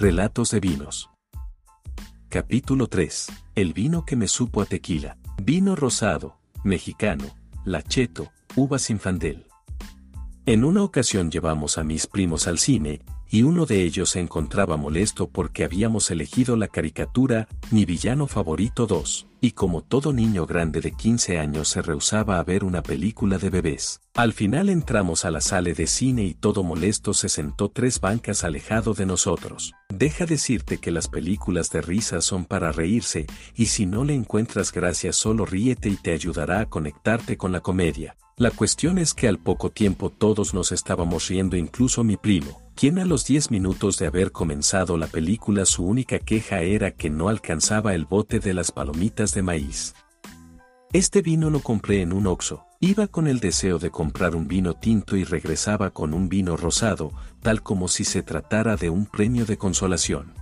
Relatos de vinos. Capítulo 3. El vino que me supo a tequila. Vino rosado, mexicano, lacheto, uvas infandel. En una ocasión llevamos a mis primos al cine, y uno de ellos se encontraba molesto porque habíamos elegido la caricatura Mi villano favorito 2, y como todo niño grande de 15 años se rehusaba a ver una película de bebés. Al final entramos a la sala de cine y todo molesto se sentó tres bancas alejado de nosotros. Deja decirte que las películas de risa son para reírse, y si no le encuentras gracia solo ríete y te ayudará a conectarte con la comedia. La cuestión es que al poco tiempo todos nos estábamos riendo incluso mi primo, quien a los 10 minutos de haber comenzado la película su única queja era que no alcanzaba el bote de las palomitas de maíz. Este vino lo compré en un oxo, iba con el deseo de comprar un vino tinto y regresaba con un vino rosado, tal como si se tratara de un premio de consolación.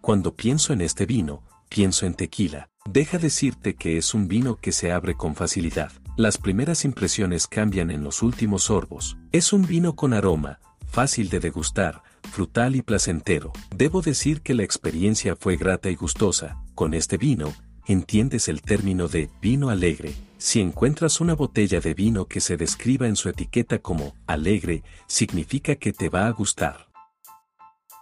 Cuando pienso en este vino, pienso en tequila, deja decirte que es un vino que se abre con facilidad las primeras impresiones cambian en los últimos sorbos. Es un vino con aroma, fácil de degustar, frutal y placentero. Debo decir que la experiencia fue grata y gustosa. Con este vino, entiendes el término de vino alegre. Si encuentras una botella de vino que se describa en su etiqueta como alegre, significa que te va a gustar.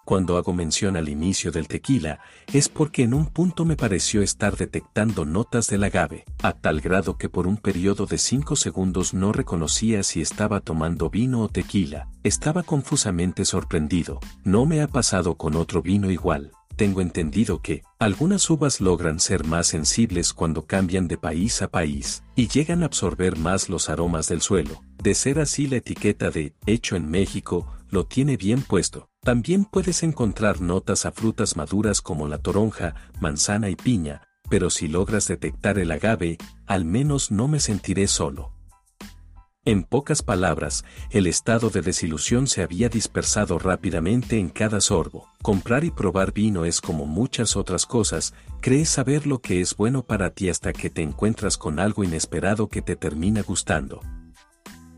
Cuando hago mención al inicio del tequila, es porque en un punto me pareció estar detectando notas del agave, a tal grado que por un periodo de 5 segundos no reconocía si estaba tomando vino o tequila. Estaba confusamente sorprendido. No me ha pasado con otro vino igual. Tengo entendido que, algunas uvas logran ser más sensibles cuando cambian de país a país, y llegan a absorber más los aromas del suelo. De ser así la etiqueta de, hecho en México, lo tiene bien puesto. También puedes encontrar notas a frutas maduras como la toronja, manzana y piña, pero si logras detectar el agave, al menos no me sentiré solo. En pocas palabras, el estado de desilusión se había dispersado rápidamente en cada sorbo. Comprar y probar vino es como muchas otras cosas, crees saber lo que es bueno para ti hasta que te encuentras con algo inesperado que te termina gustando.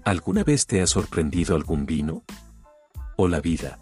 ¿Alguna vez te ha sorprendido algún vino? ¿O la vida?